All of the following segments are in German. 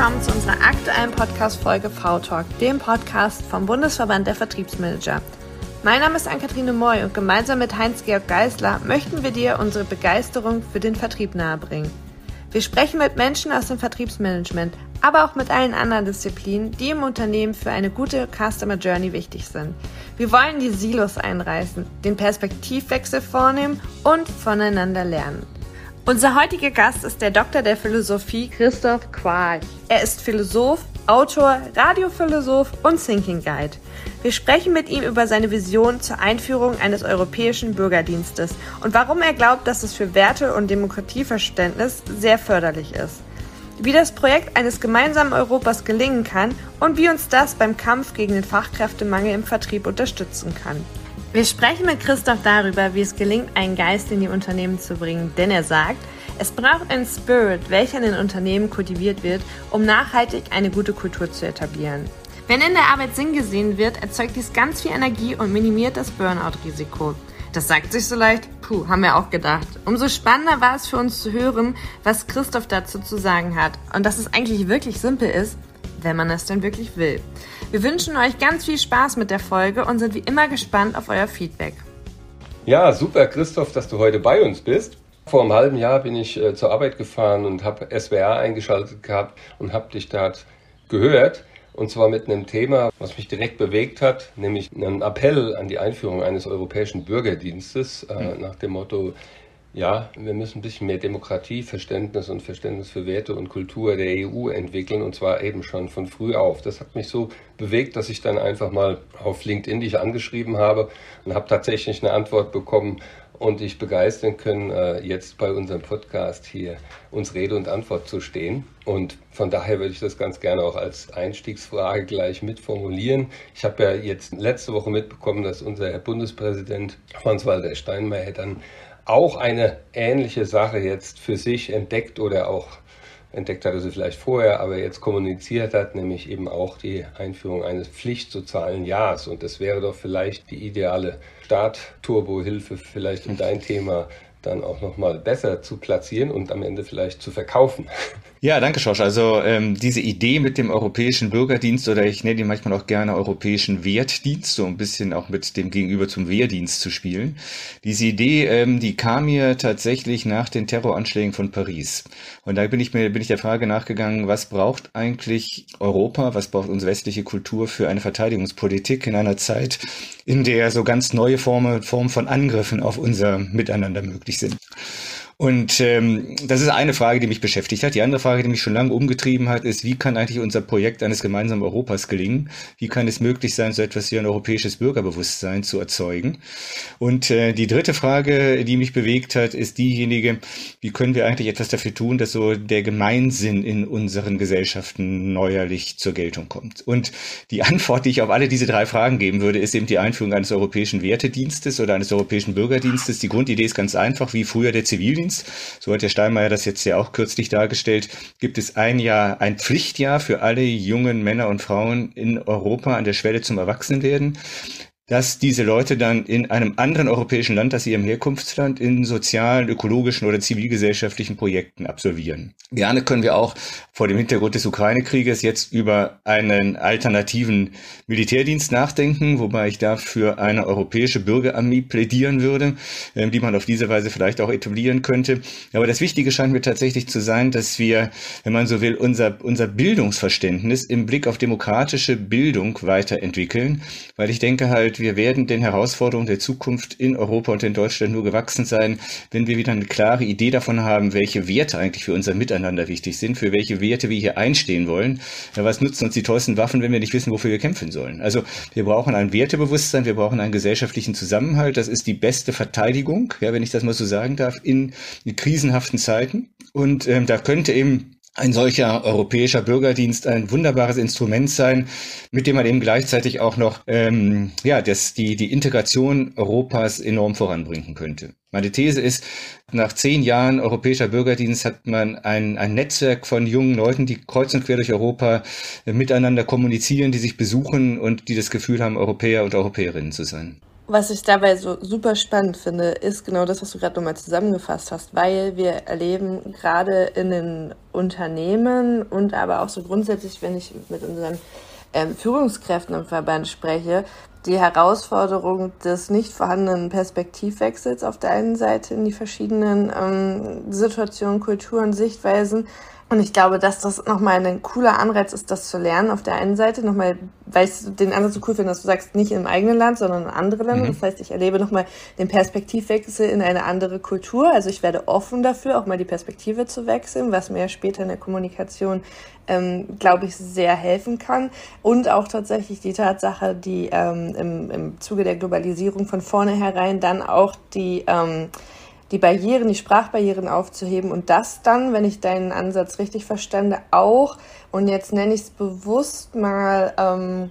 willkommen zu unserer aktuellen Podcast-Folge V-Talk, dem Podcast vom Bundesverband der Vertriebsmanager. Mein Name ist Ann-Katrine Moy und gemeinsam mit Heinz-Georg Geisler möchten wir dir unsere Begeisterung für den Vertrieb nahebringen. Wir sprechen mit Menschen aus dem Vertriebsmanagement, aber auch mit allen anderen Disziplinen, die im Unternehmen für eine gute Customer Journey wichtig sind. Wir wollen die Silos einreißen, den Perspektivwechsel vornehmen und voneinander lernen. Unser heutiger Gast ist der Doktor der Philosophie Christoph Qual. Er ist Philosoph, Autor, Radiophilosoph und Thinking Guide. Wir sprechen mit ihm über seine Vision zur Einführung eines europäischen Bürgerdienstes und warum er glaubt, dass es für Werte- und Demokratieverständnis sehr förderlich ist. Wie das Projekt eines gemeinsamen Europas gelingen kann und wie uns das beim Kampf gegen den Fachkräftemangel im Vertrieb unterstützen kann. Wir sprechen mit Christoph darüber, wie es gelingt, einen Geist in die Unternehmen zu bringen, denn er sagt, es braucht einen Spirit, welcher in den Unternehmen kultiviert wird, um nachhaltig eine gute Kultur zu etablieren. Wenn in der Arbeit Sinn gesehen wird, erzeugt dies ganz viel Energie und minimiert das Burnout-Risiko. Das sagt sich so leicht, puh, haben wir auch gedacht. Umso spannender war es für uns zu hören, was Christoph dazu zu sagen hat und dass es eigentlich wirklich simpel ist, wenn man es denn wirklich will. Wir wünschen euch ganz viel Spaß mit der Folge und sind wie immer gespannt auf euer Feedback. Ja, super, Christoph, dass du heute bei uns bist. Vor einem halben Jahr bin ich äh, zur Arbeit gefahren und habe SWR eingeschaltet gehabt und habe dich dort gehört. Und zwar mit einem Thema, was mich direkt bewegt hat, nämlich einen Appell an die Einführung eines europäischen Bürgerdienstes äh, nach dem Motto, ja, wir müssen ein bisschen mehr Demokratieverständnis und Verständnis für Werte und Kultur der EU entwickeln und zwar eben schon von früh auf. Das hat mich so bewegt, dass ich dann einfach mal auf LinkedIn dich angeschrieben habe und habe tatsächlich eine Antwort bekommen und dich begeistern können, äh, jetzt bei unserem Podcast hier uns Rede und Antwort zu stehen. Und von daher würde ich das ganz gerne auch als Einstiegsfrage gleich mitformulieren. Ich habe ja jetzt letzte Woche mitbekommen, dass unser Herr Bundespräsident Franz-Walter Steinmeier dann auch eine ähnliche Sache jetzt für sich entdeckt oder auch entdeckt hatte sie vielleicht vorher, aber jetzt kommuniziert hat, nämlich eben auch die Einführung eines pflichtsozialen Jahres. Und das wäre doch vielleicht die ideale Start-Turbo-Hilfe vielleicht in dein Thema dann auch nochmal besser zu platzieren und am Ende vielleicht zu verkaufen. Ja, danke, Schorsch. Also ähm, diese Idee mit dem europäischen Bürgerdienst oder ich nenne ihn manchmal auch gerne europäischen Wertdienst, so ein bisschen auch mit dem Gegenüber zum Wehrdienst zu spielen. Diese Idee, ähm, die kam mir tatsächlich nach den Terroranschlägen von Paris. Und da bin ich mir bin ich der Frage nachgegangen, was braucht eigentlich Europa, was braucht unsere westliche Kultur für eine Verteidigungspolitik in einer Zeit, in der so ganz neue Formen Form von Angriffen auf unser Miteinander möglich sind. Und ähm, das ist eine Frage, die mich beschäftigt hat. Die andere Frage, die mich schon lange umgetrieben hat, ist, wie kann eigentlich unser Projekt eines gemeinsamen Europas gelingen? Wie kann es möglich sein, so etwas wie ein europäisches Bürgerbewusstsein zu erzeugen? Und äh, die dritte Frage, die mich bewegt hat, ist diejenige, wie können wir eigentlich etwas dafür tun, dass so der Gemeinsinn in unseren Gesellschaften neuerlich zur Geltung kommt? Und die Antwort, die ich auf alle diese drei Fragen geben würde, ist eben die Einführung eines europäischen Wertedienstes oder eines europäischen Bürgerdienstes. Die Grundidee ist ganz einfach, wie früher der Zivildienst. Zivildienst, so hat der Steinmeier das jetzt ja auch kürzlich dargestellt, gibt es ein Jahr, ein Pflichtjahr für alle jungen Männer und Frauen in Europa an der Schwelle zum Erwachsenwerden dass diese Leute dann in einem anderen europäischen Land als ihrem Herkunftsland in sozialen, ökologischen oder zivilgesellschaftlichen Projekten absolvieren. Gerne können wir auch vor dem Hintergrund des Ukraine-Krieges jetzt über einen alternativen Militärdienst nachdenken, wobei ich dafür eine europäische Bürgerarmee plädieren würde, ähm, die man auf diese Weise vielleicht auch etablieren könnte. Aber das Wichtige scheint mir tatsächlich zu sein, dass wir, wenn man so will, unser, unser Bildungsverständnis im Blick auf demokratische Bildung weiterentwickeln, weil ich denke halt, wir werden den Herausforderungen der Zukunft in Europa und in Deutschland nur gewachsen sein, wenn wir wieder eine klare Idee davon haben, welche Werte eigentlich für unser Miteinander wichtig sind, für welche Werte wir hier einstehen wollen. Ja, was nutzen uns die tollsten Waffen, wenn wir nicht wissen, wofür wir kämpfen sollen? Also wir brauchen ein Wertebewusstsein, wir brauchen einen gesellschaftlichen Zusammenhalt. Das ist die beste Verteidigung, ja, wenn ich das mal so sagen darf, in, in krisenhaften Zeiten. Und ähm, da könnte eben ein solcher europäischer Bürgerdienst ein wunderbares Instrument sein, mit dem man eben gleichzeitig auch noch ähm, ja, das, die, die Integration Europas enorm voranbringen könnte. Meine These ist, nach zehn Jahren europäischer Bürgerdienst hat man ein, ein Netzwerk von jungen Leuten, die kreuz und quer durch Europa äh, miteinander kommunizieren, die sich besuchen und die das Gefühl haben, Europäer und Europäerinnen zu sein. Was ich dabei so super spannend finde, ist genau das, was du gerade nochmal zusammengefasst hast, weil wir erleben gerade in den Unternehmen und aber auch so grundsätzlich, wenn ich mit unseren ähm, Führungskräften im Verband spreche, die Herausforderung des nicht vorhandenen Perspektivwechsels auf der einen Seite in die verschiedenen ähm, Situationen, Kulturen, Sichtweisen und ich glaube, dass das nochmal ein cooler Anreiz ist, das zu lernen. Auf der einen Seite nochmal, weil ich den Ansatz so cool finde, dass du sagst, nicht im eigenen Land, sondern in andere Länder. Mhm. Das heißt, ich erlebe nochmal den Perspektivwechsel in eine andere Kultur. Also ich werde offen dafür, auch mal die Perspektive zu wechseln, was mir später in der Kommunikation, ähm, glaube ich, sehr helfen kann. Und auch tatsächlich die Tatsache, die ähm, im, im Zuge der Globalisierung von vornherein dann auch die ähm, die Barrieren, die Sprachbarrieren aufzuheben und das dann, wenn ich deinen Ansatz richtig verstande, auch, und jetzt nenne ich es bewusst mal ähm,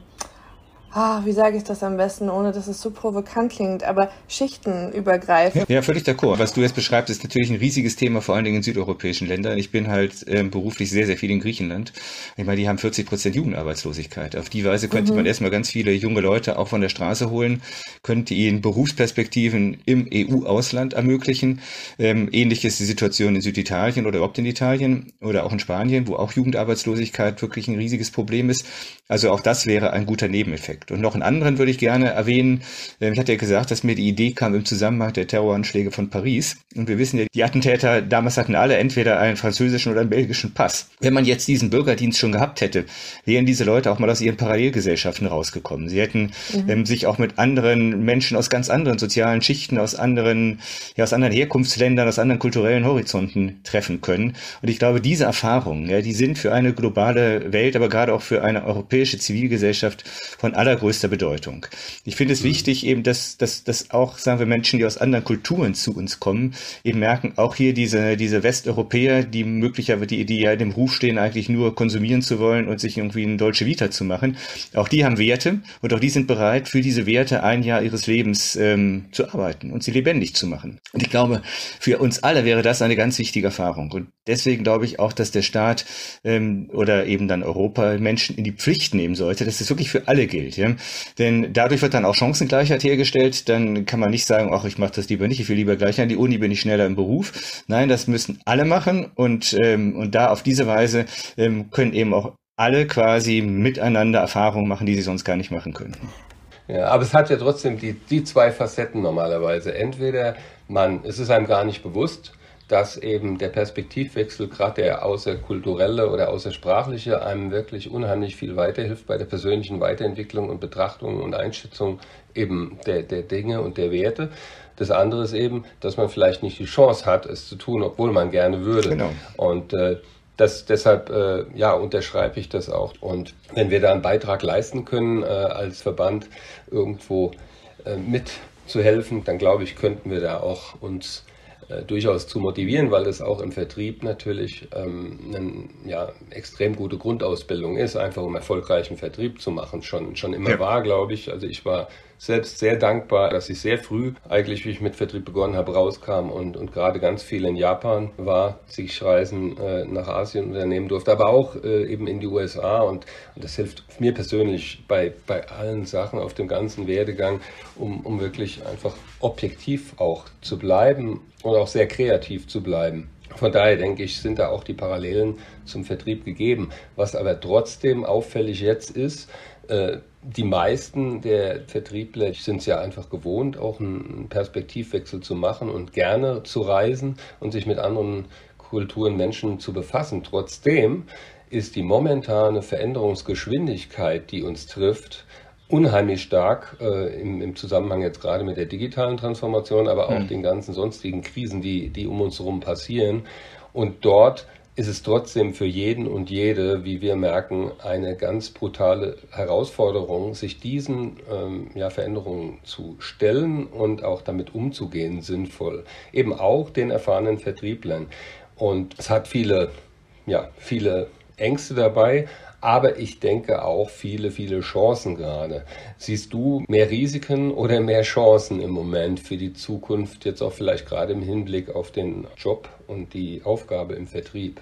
ah, wie sage ich das am besten, ohne dass es zu provokant klingt, aber schichtenübergreifend. Ja, ja völlig d'accord. Was du jetzt beschreibst, ist natürlich ein riesiges Thema, vor allen Dingen in südeuropäischen Ländern. Ich bin halt äh, beruflich sehr, sehr viel in Griechenland. Ich meine, die haben 40 Prozent Jugendarbeitslosigkeit. Auf die Weise könnte mhm. man erstmal ganz viele junge Leute auch von der Straße holen, könnte ihnen Berufsperspektiven im EU-Ausland ermöglichen. Ähm, ähnlich ist die Situation in Süditalien oder überhaupt in Italien oder auch in Spanien, wo auch Jugendarbeitslosigkeit wirklich ein riesiges Problem ist. Also auch das wäre ein guter Nebeneffekt. Und noch einen anderen würde ich gerne erwähnen. Ähm, ich hatte ja gesagt, dass mir die Idee kam im Zusammenhang der Terroranschläge von Paris. Und wir wissen ja, die Attentäter damals hatten alle entweder einen französischen oder einen belgischen Pass. Wenn man jetzt diesen Bürgerdienst schon gehabt hätte, wären diese Leute auch mal aus ihren Parallelgesellschaften rausgekommen. Sie hätten mhm. ähm, sich auch mit anderen Menschen aus ganz anderen sozialen Schichten, aus anderen, ja, aus anderen Herkunftsländern, aus anderen kulturellen Horizonten treffen können. Und ich glaube, diese Erfahrungen, ja, die sind für eine globale Welt, aber gerade auch für eine europäische Zivilgesellschaft von allergrößter Bedeutung. Ich finde es mhm. wichtig, eben, dass, dass, dass auch, sagen wir, Menschen, die aus anderen Kulturen zu uns kommen, eben merken, auch hier diese, diese Westeuropäer, die möglicherweise, die, die ja in dem Ruf stehen, eigentlich nur konsumieren zu wollen und sich irgendwie eine deutsche Vita zu machen, auch die haben Werte und auch die sind bereit, für diese Werte ein Jahr ihres Lebens ähm, zu arbeiten und sie lebendig zu machen. Und ich glaube, für uns alle wäre das eine ganz wichtige Erfahrung. Und deswegen glaube ich auch, dass der Staat ähm, oder eben dann Europa Menschen in die Pflicht nehmen sollte, dass das wirklich für alle gilt. Ja? Denn dadurch wird dann auch Chancengleichheit hergestellt. Dann kann man nicht sagen, ach, ich mache das lieber nicht, ich will lieber gleich an die Uni, bin ich schneller im Beruf. Nein, das müssen alle machen und, ähm, und da auf diese Weise ähm, können eben auch alle quasi miteinander Erfahrungen machen, die sie sonst gar nicht machen könnten. Ja, aber es hat ja trotzdem die, die zwei Facetten normalerweise. Entweder man, es ist einem gar nicht bewusst, dass eben der Perspektivwechsel, gerade der außerkulturelle oder außersprachliche, einem wirklich unheimlich viel weiterhilft bei der persönlichen Weiterentwicklung und Betrachtung und Einschätzung eben der, der Dinge und der Werte. Das andere ist eben, dass man vielleicht nicht die Chance hat, es zu tun, obwohl man gerne würde. Genau. Und äh, das, deshalb äh, ja, unterschreibe ich das auch. Und wenn wir da einen Beitrag leisten können, äh, als Verband irgendwo äh, mitzuhelfen, dann glaube ich, könnten wir da auch uns äh, durchaus zu motivieren, weil es auch im Vertrieb natürlich ähm, eine ja, extrem gute Grundausbildung ist, einfach um erfolgreichen Vertrieb zu machen. Schon, schon immer ja. war, glaube ich. Also ich war selbst sehr dankbar, dass ich sehr früh, eigentlich wie ich mit Vertrieb begonnen habe, rauskam und, und gerade ganz viel in Japan war, sich Reisen äh, nach Asien unternehmen durfte, aber auch äh, eben in die USA und, und das hilft mir persönlich bei, bei allen Sachen auf dem ganzen Werdegang, um, um wirklich einfach objektiv auch zu bleiben und auch sehr kreativ zu bleiben. Von daher denke ich, sind da auch die Parallelen zum Vertrieb gegeben. Was aber trotzdem auffällig jetzt ist, die meisten der Vertriebler sind es ja einfach gewohnt, auch einen Perspektivwechsel zu machen und gerne zu reisen und sich mit anderen Kulturen, Menschen zu befassen. Trotzdem ist die momentane Veränderungsgeschwindigkeit, die uns trifft, unheimlich stark äh, im, im, Zusammenhang jetzt gerade mit der digitalen Transformation, aber auch mhm. den ganzen sonstigen Krisen, die, die um uns herum passieren. Und dort ist es trotzdem für jeden und jede, wie wir merken, eine ganz brutale Herausforderung, sich diesen ähm, ja, Veränderungen zu stellen und auch damit umzugehen, sinnvoll. Eben auch den erfahrenen Vertrieblern. Und es hat viele, ja, viele Ängste dabei, aber ich denke auch viele, viele Chancen gerade. Siehst du mehr Risiken oder mehr Chancen im Moment für die Zukunft, jetzt auch vielleicht gerade im Hinblick auf den Job und die Aufgabe im Vertrieb?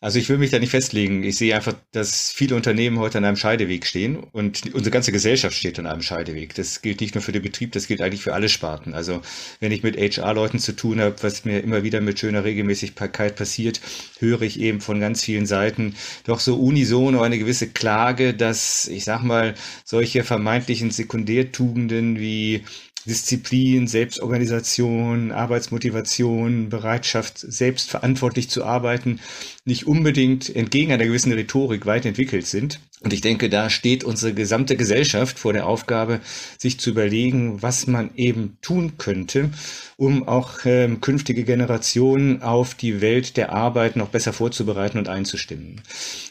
Also ich will mich da nicht festlegen. Ich sehe einfach, dass viele Unternehmen heute an einem Scheideweg stehen und unsere ganze Gesellschaft steht an einem Scheideweg. Das gilt nicht nur für den Betrieb, das gilt eigentlich für alle Sparten. Also wenn ich mit HR-Leuten zu tun habe, was mir immer wieder mit schöner Regelmäßigkeit passiert, höre ich eben von ganz vielen Seiten doch so unisono eine gewisse Klage, dass, ich sag mal, solche vermeintlichen Sekundärtugenden wie Disziplin, Selbstorganisation, Arbeitsmotivation, Bereitschaft, selbstverantwortlich zu arbeiten, nicht unbedingt entgegen einer gewissen Rhetorik weit entwickelt sind. Und ich denke, da steht unsere gesamte Gesellschaft vor der Aufgabe, sich zu überlegen, was man eben tun könnte, um auch ähm, künftige Generationen auf die Welt der Arbeit noch besser vorzubereiten und einzustimmen.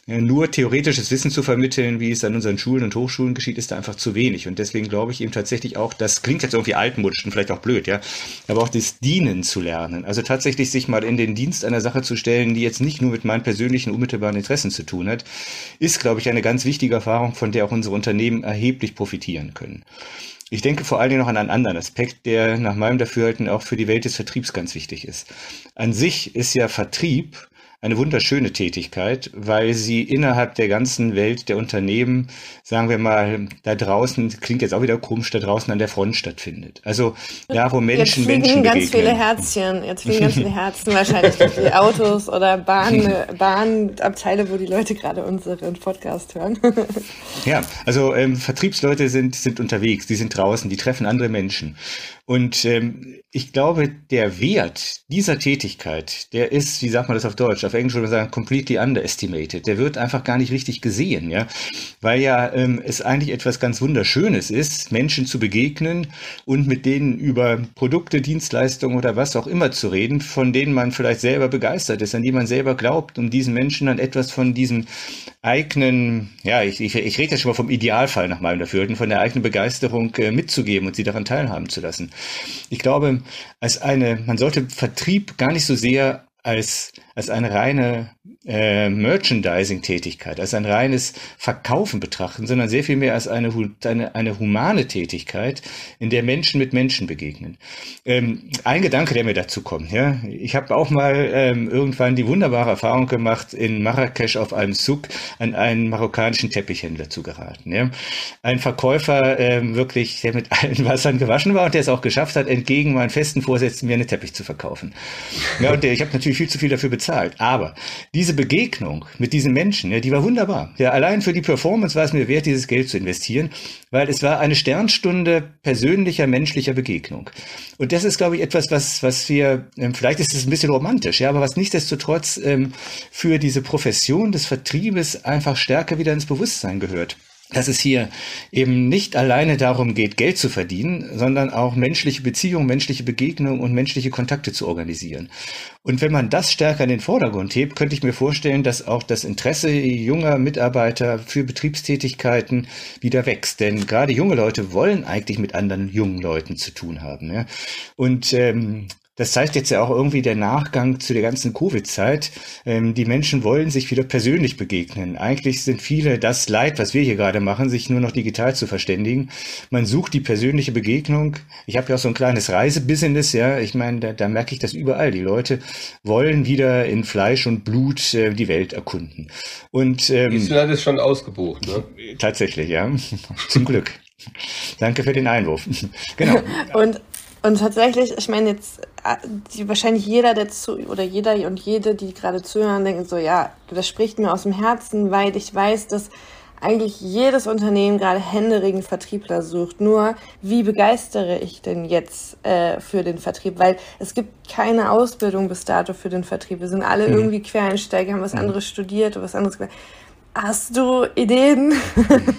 Ja, nur theoretisches Wissen zu vermitteln, wie es an unseren Schulen und Hochschulen geschieht, ist da einfach zu wenig. Und deswegen glaube ich eben tatsächlich auch, das klingt jetzt irgendwie altmodisch und vielleicht auch blöd, ja, aber auch das Dienen zu lernen. Also tatsächlich sich mal in den Dienst einer Sache zu stellen, die jetzt nicht nur mit meinen persönlichen unmittelbaren Interessen zu tun hat, ist, glaube ich, eine ganz wichtige Erfahrung, von der auch unsere Unternehmen erheblich profitieren können. Ich denke vor allen Dingen noch an einen anderen Aspekt, der nach meinem Dafürhalten auch für die Welt des Vertriebs ganz wichtig ist. An sich ist ja Vertrieb eine wunderschöne Tätigkeit, weil sie innerhalb der ganzen Welt der Unternehmen, sagen wir mal, da draußen, klingt jetzt auch wieder komisch, da draußen an der Front stattfindet. Also da, wo Menschen jetzt Menschen ganz begegnen. viele Herzchen, jetzt fliegen ganz viele Herzen wahrscheinlich durch die Autos oder Bahn, Bahnabteile, wo die Leute gerade unseren Podcast hören. ja, also ähm, Vertriebsleute sind, sind unterwegs, die sind draußen, die treffen andere Menschen. Und ähm, ich glaube, der Wert dieser Tätigkeit, der ist, wie sagt man das auf Deutsch? Auf Englisch würde man sagen, completely underestimated. Der wird einfach gar nicht richtig gesehen, ja, weil ja ähm, es eigentlich etwas ganz Wunderschönes ist, Menschen zu begegnen und mit denen über Produkte, Dienstleistungen oder was auch immer zu reden, von denen man vielleicht selber begeistert ist, an die man selber glaubt, um diesen Menschen dann etwas von diesem eigenen, ja, ich, ich, ich rede ja schon mal vom Idealfall nach meinem Dafürhalten, von der eigenen Begeisterung äh, mitzugeben und sie daran teilhaben zu lassen. Ich glaube, als eine, man sollte Vertrieb gar nicht so sehr als, als eine reine äh, Merchandising-Tätigkeit, als ein reines Verkaufen betrachten, sondern sehr viel mehr als eine, eine, eine humane Tätigkeit, in der Menschen mit Menschen begegnen. Ähm, ein Gedanke, der mir dazu kommt, ja, ich habe auch mal ähm, irgendwann die wunderbare Erfahrung gemacht, in Marrakesch auf einem Zug an einen marokkanischen Teppichhändler zu geraten. Ja. Ein Verkäufer ähm, wirklich, der mit allen Wassern gewaschen war und der es auch geschafft hat, entgegen meinen festen Vorsätzen mir einen Teppich zu verkaufen. Ja, und der, ich habe natürlich viel zu viel dafür bezahlt, aber diese Begegnung mit diesen Menschen, ja, die war wunderbar. Ja, allein für die Performance war es mir wert, dieses Geld zu investieren, weil es war eine Sternstunde persönlicher, menschlicher Begegnung. Und das ist, glaube ich, etwas, was, was wir, ähm, vielleicht ist es ein bisschen romantisch, ja, aber was nichtsdestotrotz ähm, für diese Profession des Vertriebes einfach stärker wieder ins Bewusstsein gehört dass es hier eben nicht alleine darum geht, Geld zu verdienen, sondern auch menschliche Beziehungen, menschliche Begegnungen und menschliche Kontakte zu organisieren. Und wenn man das stärker in den Vordergrund hebt, könnte ich mir vorstellen, dass auch das Interesse junger Mitarbeiter für Betriebstätigkeiten wieder wächst. Denn gerade junge Leute wollen eigentlich mit anderen jungen Leuten zu tun haben. Ja? Und ähm, das zeigt jetzt ja auch irgendwie der Nachgang zu der ganzen Covid-Zeit. Ähm, die Menschen wollen sich wieder persönlich begegnen. Eigentlich sind viele das Leid, was wir hier gerade machen, sich nur noch digital zu verständigen. Man sucht die persönliche Begegnung. Ich habe ja auch so ein kleines Reisebusiness, ja. Ich meine, da, da merke ich das überall. Die Leute wollen wieder in Fleisch und Blut äh, die Welt erkunden. Und ähm, Island ist schon ausgebucht, ne? Tatsächlich, ja. Zum Glück. Danke für den Einwurf. genau. Und und tatsächlich, ich meine jetzt, äh, die, wahrscheinlich jeder, der zu, oder jeder und jede, die gerade zuhören, denken so, ja, das spricht mir aus dem Herzen, weil ich weiß, dass eigentlich jedes Unternehmen gerade händeringend Vertriebler sucht. Nur, wie begeistere ich denn jetzt äh, für den Vertrieb? Weil es gibt keine Ausbildung bis dato für den Vertrieb. Wir sind alle mhm. irgendwie Quereinsteiger, haben was mhm. anderes studiert oder was anderes gemacht. Hast du Ideen?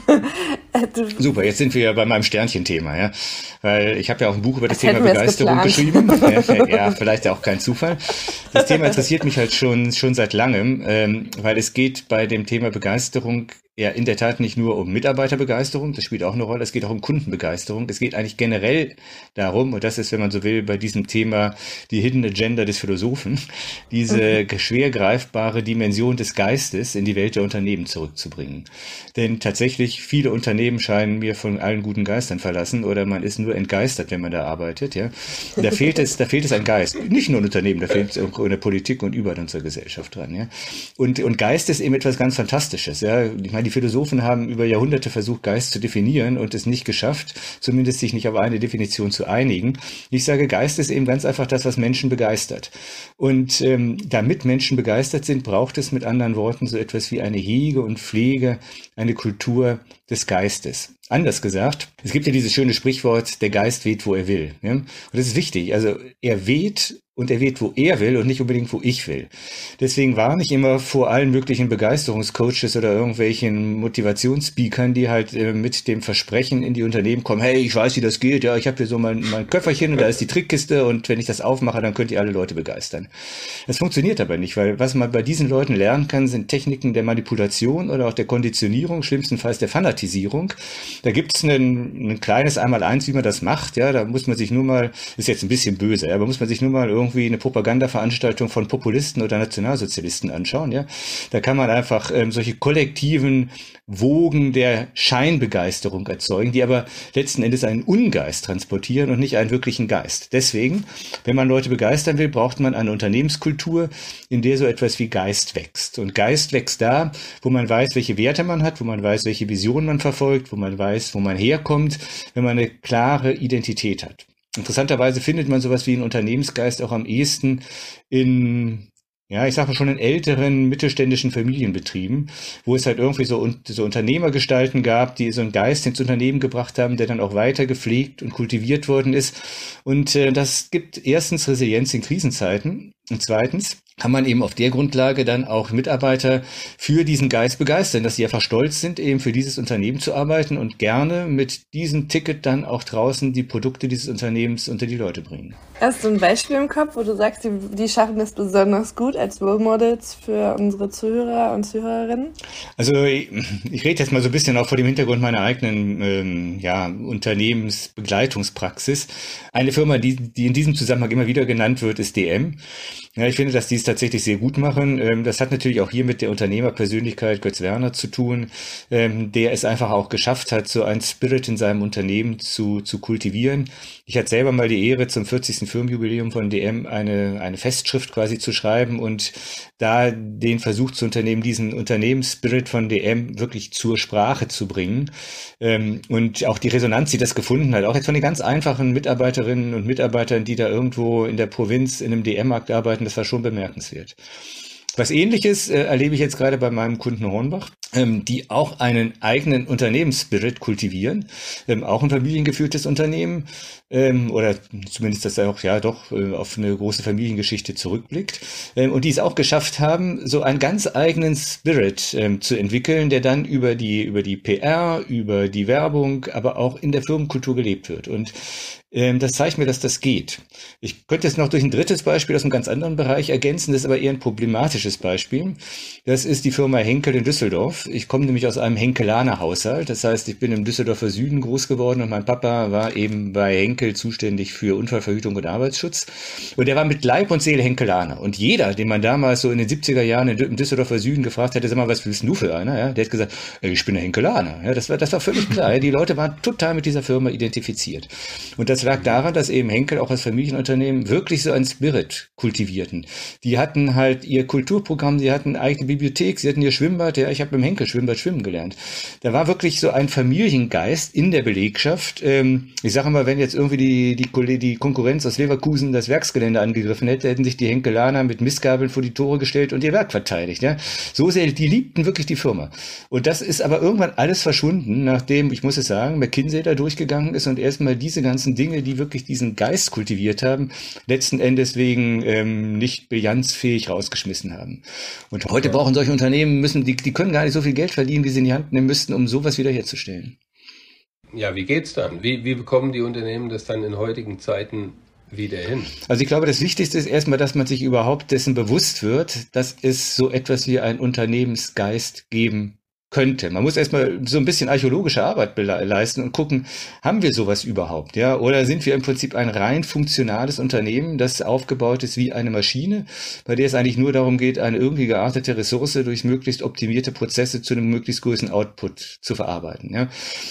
Super, jetzt sind wir ja bei meinem Sternchen-Thema, ja. Weil ich habe ja auch ein Buch über das, das Thema Begeisterung geschrieben. ja, vielleicht ja auch kein Zufall. Das Thema interessiert mich halt schon, schon seit langem, ähm, weil es geht bei dem Thema Begeisterung ja in der Tat nicht nur um Mitarbeiterbegeisterung, das spielt auch eine Rolle, es geht auch um Kundenbegeisterung. Es geht eigentlich generell darum, und das ist, wenn man so will, bei diesem Thema die Hidden Agenda des Philosophen, diese mhm. schwer greifbare Dimension des Geistes in die Welt der Unternehmen zurückzubringen. Denn tatsächlich, viele Unternehmen scheinen mir von allen guten Geistern verlassen oder man ist nur entgeistert, wenn man da arbeitet. Ja? Da fehlt es, da fehlt es ein Geist. Nicht nur in Unternehmen, da fehlt es auch in der Politik und überall in unserer Gesellschaft dran. Ja? Und, und Geist ist eben etwas ganz Fantastisches. Ja? Ich meine, die Philosophen haben über Jahrhunderte versucht, Geist zu definieren und es nicht geschafft, zumindest sich nicht auf eine Definition zu einigen. Ich sage, Geist ist eben ganz einfach das, was Menschen begeistert. Und ähm, damit Menschen begeistert sind, braucht es mit anderen Worten so etwas wie eine Hege und Pflege, eine Kultur des Geistes. Anders gesagt, es gibt ja dieses schöne Sprichwort, der Geist weht, wo er will. Ja? Und das ist wichtig. Also er weht und er weht, wo er will und nicht unbedingt, wo ich will. Deswegen warne ich immer vor allen möglichen Begeisterungscoaches oder irgendwelchen Motivationsspeakern, die halt äh, mit dem Versprechen in die Unternehmen kommen, hey, ich weiß, wie das geht, ja, ich habe hier so mein, mein Köfferchen und da ist die Trickkiste und wenn ich das aufmache, dann könnt ihr alle Leute begeistern. Das funktioniert aber nicht, weil was man bei diesen Leuten lernen kann, sind Techniken der Manipulation oder auch der Konditionierung, schlimmstenfalls der Fanatisierung. Da gibt es ein, ein kleines Einmal-Eins, wie man das macht, ja, da muss man sich nur mal, ist jetzt ein bisschen böse, aber muss man sich nur mal irgendwie eine Propagandaveranstaltung von Populisten oder Nationalsozialisten anschauen, ja. Da kann man einfach ähm, solche kollektiven Wogen der Scheinbegeisterung erzeugen, die aber letzten Endes einen Ungeist transportieren und nicht einen wirklichen Geist. Deswegen, wenn man Leute begeistern will, braucht man eine Unternehmenskultur, in der so etwas wie Geist wächst. Und Geist wächst da, wo man weiß, welche Werte man hat, wo man weiß, welche Vision man verfolgt, wo man weiß, wo man herkommt, wenn man eine klare Identität hat. Interessanterweise findet man sowas wie einen Unternehmensgeist auch am ehesten in ja, ich sage mal schon in älteren mittelständischen Familienbetrieben, wo es halt irgendwie so, so Unternehmergestalten gab, die so einen Geist ins Unternehmen gebracht haben, der dann auch weiter gepflegt und kultiviert worden ist. Und äh, das gibt erstens Resilienz in Krisenzeiten und zweitens kann man eben auf der Grundlage dann auch Mitarbeiter für diesen Geist begeistern, dass sie einfach stolz sind, eben für dieses Unternehmen zu arbeiten und gerne mit diesem Ticket dann auch draußen die Produkte dieses Unternehmens unter die Leute bringen. Hast du ein Beispiel im Kopf, wo du sagst, die, die schaffen es besonders gut als Role Models für unsere Zuhörer und Zuhörerinnen? Also ich, ich rede jetzt mal so ein bisschen auch vor dem Hintergrund meiner eigenen ähm, ja, Unternehmensbegleitungspraxis. Eine Firma, die, die in diesem Zusammenhang immer wieder genannt wird, ist DM. Ja, ich finde, dass die es tatsächlich sehr gut machen. Ähm, das hat natürlich auch hier mit der Unternehmerpersönlichkeit Götz Werner zu tun, ähm, der es einfach auch geschafft hat, so ein Spirit in seinem Unternehmen zu, zu kultivieren. Ich hatte selber mal die Ehre, zum 40. Firmenjubiläum von DM eine, eine Festschrift quasi zu schreiben und da den Versuch zu unternehmen, diesen Unternehmensspirit von DM wirklich zur Sprache zu bringen. Ähm, und auch die Resonanz, die das gefunden hat, auch jetzt von den ganz einfachen Mitarbeiterinnen und Mitarbeitern, die da irgendwo in der Provinz in einem DM-Markt arbeiten, das war schon bemerkenswert. Was ähnliches äh, erlebe ich jetzt gerade bei meinem Kunden Hornbach, ähm, die auch einen eigenen Unternehmensspirit kultivieren, ähm, auch ein familiengeführtes Unternehmen ähm, oder zumindest, dass er auch ja doch äh, auf eine große Familiengeschichte zurückblickt ähm, und die es auch geschafft haben, so einen ganz eigenen Spirit ähm, zu entwickeln, der dann über die über die PR, über die Werbung, aber auch in der Firmenkultur gelebt wird und das zeigt mir, dass das geht. Ich könnte es noch durch ein drittes Beispiel aus einem ganz anderen Bereich ergänzen, das ist aber eher ein problematisches Beispiel. Das ist die Firma Henkel in Düsseldorf. Ich komme nämlich aus einem Henkelaner Haushalt. Das heißt, ich bin im Düsseldorfer Süden groß geworden und mein Papa war eben bei Henkel zuständig für Unfallverhütung und Arbeitsschutz. Und er war mit Leib und Seele Henkelaner. Und jeder, den man damals so in den 70er Jahren im Düsseldorfer Süden gefragt hätte, sag mal, was willst du für einer? Ja, der hat gesagt, ich bin ein Henkelaner. Ja, das war, das war völlig klar. Die Leute waren total mit dieser Firma identifiziert. Und das das lag daran, dass eben Henkel auch als Familienunternehmen wirklich so ein Spirit kultivierten. Die hatten halt ihr Kulturprogramm, sie hatten eigene Bibliothek, sie hatten ihr Schwimmbad. Ja, ich habe im Henkel Schwimmbad schwimmen gelernt. Da war wirklich so ein Familiengeist in der Belegschaft. Ähm, ich sage mal, wenn jetzt irgendwie die, die, die Konkurrenz aus Leverkusen das Werksgelände angegriffen hätte, hätten sich die Henkelaner mit Missgabeln vor die Tore gestellt und ihr Werk verteidigt. Ja? So sehr, die liebten wirklich die Firma. Und das ist aber irgendwann alles verschwunden, nachdem, ich muss es sagen, McKinsey da durchgegangen ist und erstmal diese ganzen Dinge Dinge, die wirklich diesen Geist kultiviert haben, letzten Endes wegen ähm, nicht bilanzfähig rausgeschmissen haben. Und heute brauchen solche Unternehmen, müssen, die, die können gar nicht so viel Geld verdienen, wie sie in die Hand nehmen müssten, um sowas wiederherzustellen. Ja, wie geht's dann? Wie, wie bekommen die Unternehmen das dann in heutigen Zeiten wieder hin? Also ich glaube, das Wichtigste ist erstmal, dass man sich überhaupt dessen bewusst wird, dass es so etwas wie einen Unternehmensgeist geben könnte. Man muss erstmal so ein bisschen archäologische Arbeit leisten und gucken, haben wir sowas überhaupt, ja? Oder sind wir im Prinzip ein rein funktionales Unternehmen, das aufgebaut ist wie eine Maschine, bei der es eigentlich nur darum geht, eine irgendwie geartete Ressource durch möglichst optimierte Prozesse zu einem möglichst großen Output zu verarbeiten, ja?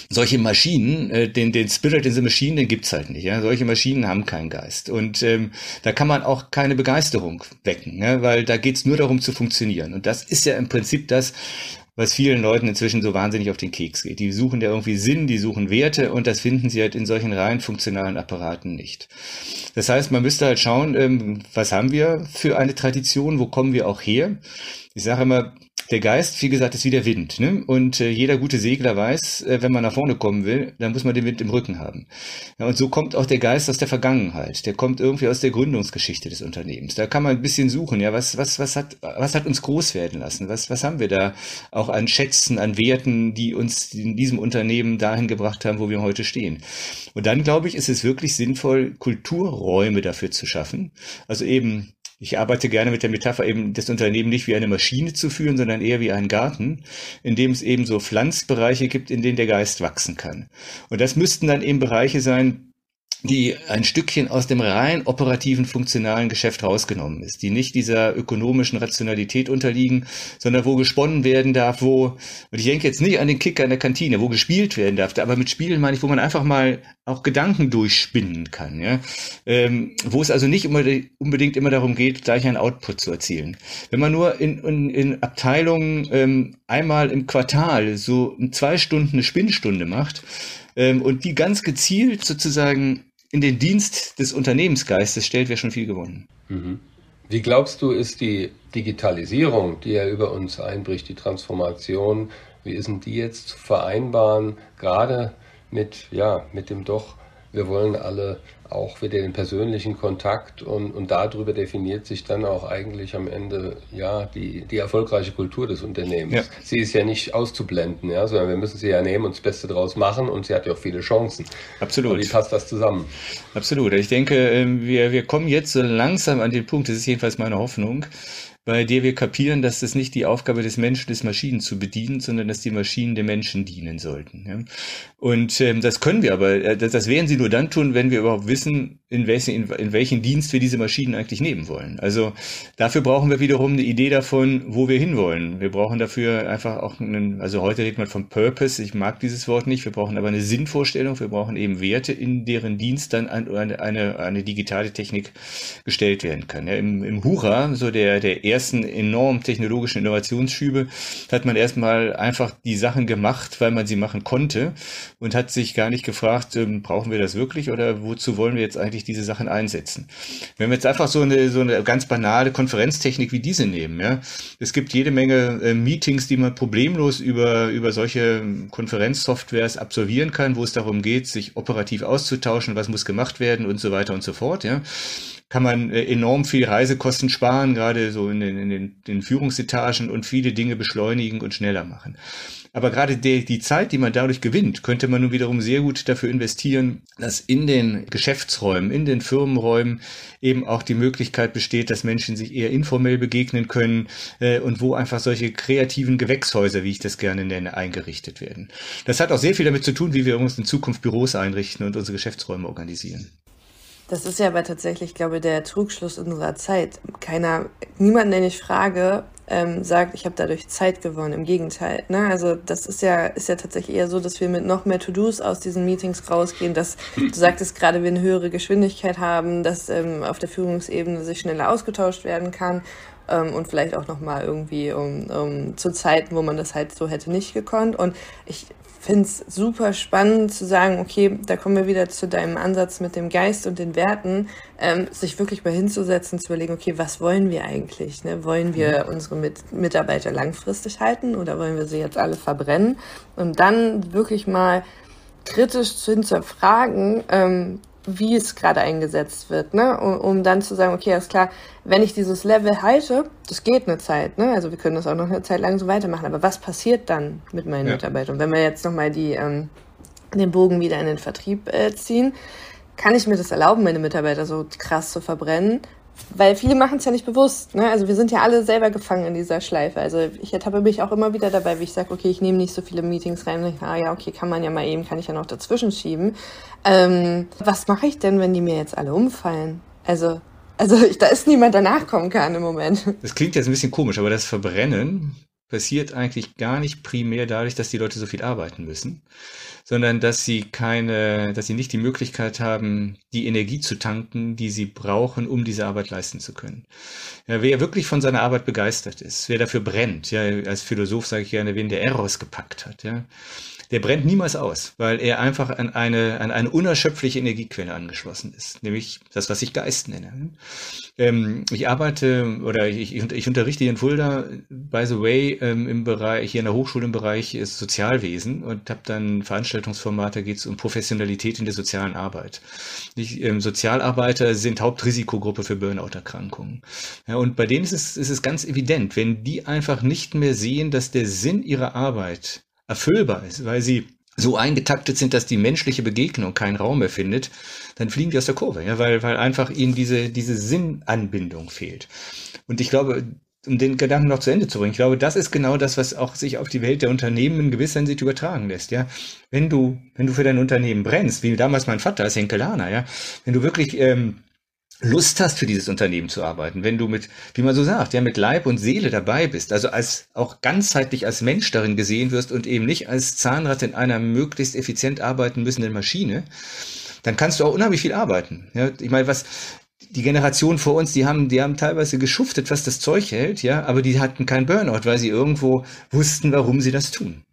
Solche Maschinen, äh, den, den Spirit in the Machine, den gibt's halt nicht, ja? Solche Maschinen haben keinen Geist. Und ähm, da kann man auch keine Begeisterung wecken, ja? weil da geht's nur darum zu funktionieren. Und das ist ja im Prinzip das, was vielen Leuten inzwischen so wahnsinnig auf den Keks geht. Die suchen ja irgendwie Sinn, die suchen Werte und das finden sie halt in solchen rein funktionalen Apparaten nicht. Das heißt, man müsste halt schauen, ähm, was haben wir für eine Tradition, wo kommen wir auch her? Ich sage immer, der Geist, wie gesagt, ist wie der Wind. Ne? Und äh, jeder gute Segler weiß, äh, wenn man nach vorne kommen will, dann muss man den Wind im Rücken haben. Ja, und so kommt auch der Geist aus der Vergangenheit. Der kommt irgendwie aus der Gründungsgeschichte des Unternehmens. Da kann man ein bisschen suchen. Ja, was, was, was hat, was hat uns groß werden lassen? Was, was haben wir da auch an Schätzen, an Werten, die uns in diesem Unternehmen dahin gebracht haben, wo wir heute stehen? Und dann glaube ich, ist es wirklich sinnvoll, Kulturräume dafür zu schaffen. Also eben ich arbeite gerne mit der Metapher eben, das Unternehmen nicht wie eine Maschine zu führen, sondern eher wie einen Garten, in dem es eben so Pflanzbereiche gibt, in denen der Geist wachsen kann. Und das müssten dann eben Bereiche sein, die ein Stückchen aus dem rein operativen, funktionalen Geschäft rausgenommen ist, die nicht dieser ökonomischen Rationalität unterliegen, sondern wo gesponnen werden darf, wo, und ich denke jetzt nicht an den Kicker in der Kantine, wo gespielt werden darf, aber mit Spielen meine ich, wo man einfach mal auch Gedanken durchspinnen kann, ja, ähm, wo es also nicht unbedingt immer darum geht, gleich einen Output zu erzielen. Wenn man nur in, in, in Abteilungen ähm, einmal im Quartal so zwei Stunden eine Spinnstunde macht, ähm, und die ganz gezielt sozusagen in den Dienst des Unternehmensgeistes stellt, wäre schon viel gewonnen. Mhm. Wie glaubst du, ist die Digitalisierung, die ja über uns einbricht, die Transformation, wie ist denn die jetzt zu vereinbaren, gerade mit, ja, mit dem doch, wir wollen alle auch wieder den persönlichen Kontakt und, und darüber definiert sich dann auch eigentlich am Ende ja die, die erfolgreiche Kultur des Unternehmens. Ja. Sie ist ja nicht auszublenden, ja, sondern wir müssen sie ja nehmen und das Beste draus machen und sie hat ja auch viele Chancen. Absolut. Und wie passt das zusammen? Absolut. Ich denke, ähm, wir, wir kommen jetzt so langsam an den Punkt, das ist jedenfalls meine Hoffnung, bei der wir kapieren, dass das nicht die Aufgabe des Menschen ist, Maschinen zu bedienen, sondern dass die Maschinen den Menschen dienen sollten. Ja? Und ähm, das können wir aber, äh, das, das werden sie nur dann tun, wenn wir überhaupt wissen, in welchen, in, in welchen Dienst wir diese Maschinen eigentlich nehmen wollen. Also dafür brauchen wir wiederum eine Idee davon, wo wir hinwollen. Wir brauchen dafür einfach auch einen, also heute redet man vom Purpose, ich mag dieses Wort nicht, wir brauchen aber eine Sinnvorstellung, wir brauchen eben Werte, in deren Dienst dann eine, eine, eine digitale Technik gestellt werden kann. Ja, Im, Im Hura, so der, der ersten enorm technologischen Innovationsschübe, hat man erstmal einfach die Sachen gemacht, weil man sie machen konnte und hat sich gar nicht gefragt, ähm, brauchen wir das wirklich oder wozu wollen wir jetzt eigentlich eigentlich diese Sachen einsetzen. Wenn wir jetzt einfach so eine, so eine ganz banale Konferenztechnik wie diese nehmen, ja, es gibt jede Menge äh, Meetings, die man problemlos über, über solche Konferenzsoftwares absolvieren kann, wo es darum geht, sich operativ auszutauschen, was muss gemacht werden und so weiter und so fort, ja kann man äh, enorm viel Reisekosten sparen, gerade so in den, in den, den Führungsetagen und viele Dinge beschleunigen und schneller machen. Aber gerade die, die Zeit, die man dadurch gewinnt, könnte man nun wiederum sehr gut dafür investieren, dass in den Geschäftsräumen, in den Firmenräumen eben auch die Möglichkeit besteht, dass Menschen sich eher informell begegnen können äh, und wo einfach solche kreativen Gewächshäuser, wie ich das gerne nenne, eingerichtet werden. Das hat auch sehr viel damit zu tun, wie wir uns in Zukunft Büros einrichten und unsere Geschäftsräume organisieren. Das ist ja aber tatsächlich, glaube ich, der Trugschluss unserer Zeit. Keiner, niemand, den ich frage, ähm, sagt, ich habe dadurch Zeit gewonnen. Im Gegenteil. Ne? Also das ist ja, ist ja tatsächlich eher so, dass wir mit noch mehr To-Dos aus diesen Meetings rausgehen, dass du sagtest gerade, wir eine höhere Geschwindigkeit haben, dass ähm, auf der Führungsebene sich schneller ausgetauscht werden kann ähm, und vielleicht auch nochmal irgendwie um, um zu Zeiten, wo man das halt so hätte nicht gekonnt. Und ich finde es super spannend zu sagen, okay, da kommen wir wieder zu deinem Ansatz mit dem Geist und den Werten, ähm, sich wirklich mal hinzusetzen, zu überlegen, okay, was wollen wir eigentlich? Ne? Wollen wir mhm. unsere Mit Mitarbeiter langfristig halten oder wollen wir sie jetzt alle verbrennen? Und dann wirklich mal kritisch zu hinterfragen, ähm, wie es gerade eingesetzt wird, ne? Um, um, dann zu sagen, okay, ist klar, wenn ich dieses Level halte, das geht eine Zeit, ne? Also wir können das auch noch eine Zeit lang so weitermachen, aber was passiert dann mit meinen ja. Mitarbeitern? Wenn wir jetzt nochmal die ähm, den Bogen wieder in den Vertrieb äh, ziehen, kann ich mir das erlauben, meine Mitarbeiter so krass zu verbrennen? Weil viele machen es ja nicht bewusst. Ne? Also wir sind ja alle selber gefangen in dieser Schleife. Also ich ertappe mich auch immer wieder dabei, wie ich sage, okay, ich nehme nicht so viele Meetings rein. Ah ja, okay, kann man ja mal eben, kann ich ja noch dazwischen schieben. Ähm, was mache ich denn, wenn die mir jetzt alle umfallen? Also also ich, da ist niemand, der nachkommen kann im Moment. Das klingt jetzt ein bisschen komisch, aber das Verbrennen passiert eigentlich gar nicht primär dadurch, dass die Leute so viel arbeiten müssen, sondern dass sie keine, dass sie nicht die Möglichkeit haben, die Energie zu tanken, die sie brauchen, um diese Arbeit leisten zu können. Ja, wer wirklich von seiner Arbeit begeistert ist, wer dafür brennt, ja, als Philosoph sage ich gerne, wen der Eros gepackt hat, ja, der brennt niemals aus, weil er einfach an eine, an eine unerschöpfliche Energiequelle angeschlossen ist, nämlich das, was ich Geist nenne. Ähm, ich arbeite oder ich, ich, unterrichte hier in Fulda, by the way, ähm, im Bereich, hier in der Hochschule im Bereich ist Sozialwesen und habe dann Veranstaltungsformat, da geht es um Professionalität in der sozialen Arbeit. Ich, ähm, Sozialarbeiter sind Hauptrisikogruppe für Burnout-Erkrankungen. Ja, und bei denen ist es, ist es ganz evident, wenn die einfach nicht mehr sehen, dass der Sinn ihrer Arbeit erfüllbar ist, weil sie so eingetaktet sind, dass die menschliche Begegnung keinen Raum mehr findet, dann fliegen die aus der Kurve, ja, weil, weil einfach ihnen diese, diese Sinnanbindung fehlt. Und ich glaube, um den Gedanken noch zu Ende zu bringen, ich glaube, das ist genau das, was auch sich auf die Welt der Unternehmen in gewisser Hinsicht übertragen lässt, ja. Wenn du, wenn du für dein Unternehmen brennst, wie damals mein Vater als Henkelaner, ja, wenn du wirklich, ähm, Lust hast, für dieses Unternehmen zu arbeiten, wenn du mit, wie man so sagt, ja, mit Leib und Seele dabei bist, also als auch ganzheitlich als Mensch darin gesehen wirst und eben nicht als Zahnrad in einer möglichst effizient arbeiten müssenden Maschine, dann kannst du auch unheimlich viel arbeiten. Ja, ich meine, was die Generation vor uns, die haben, die haben teilweise geschuftet, was das Zeug hält, ja, aber die hatten keinen Burnout, weil sie irgendwo wussten, warum sie das tun.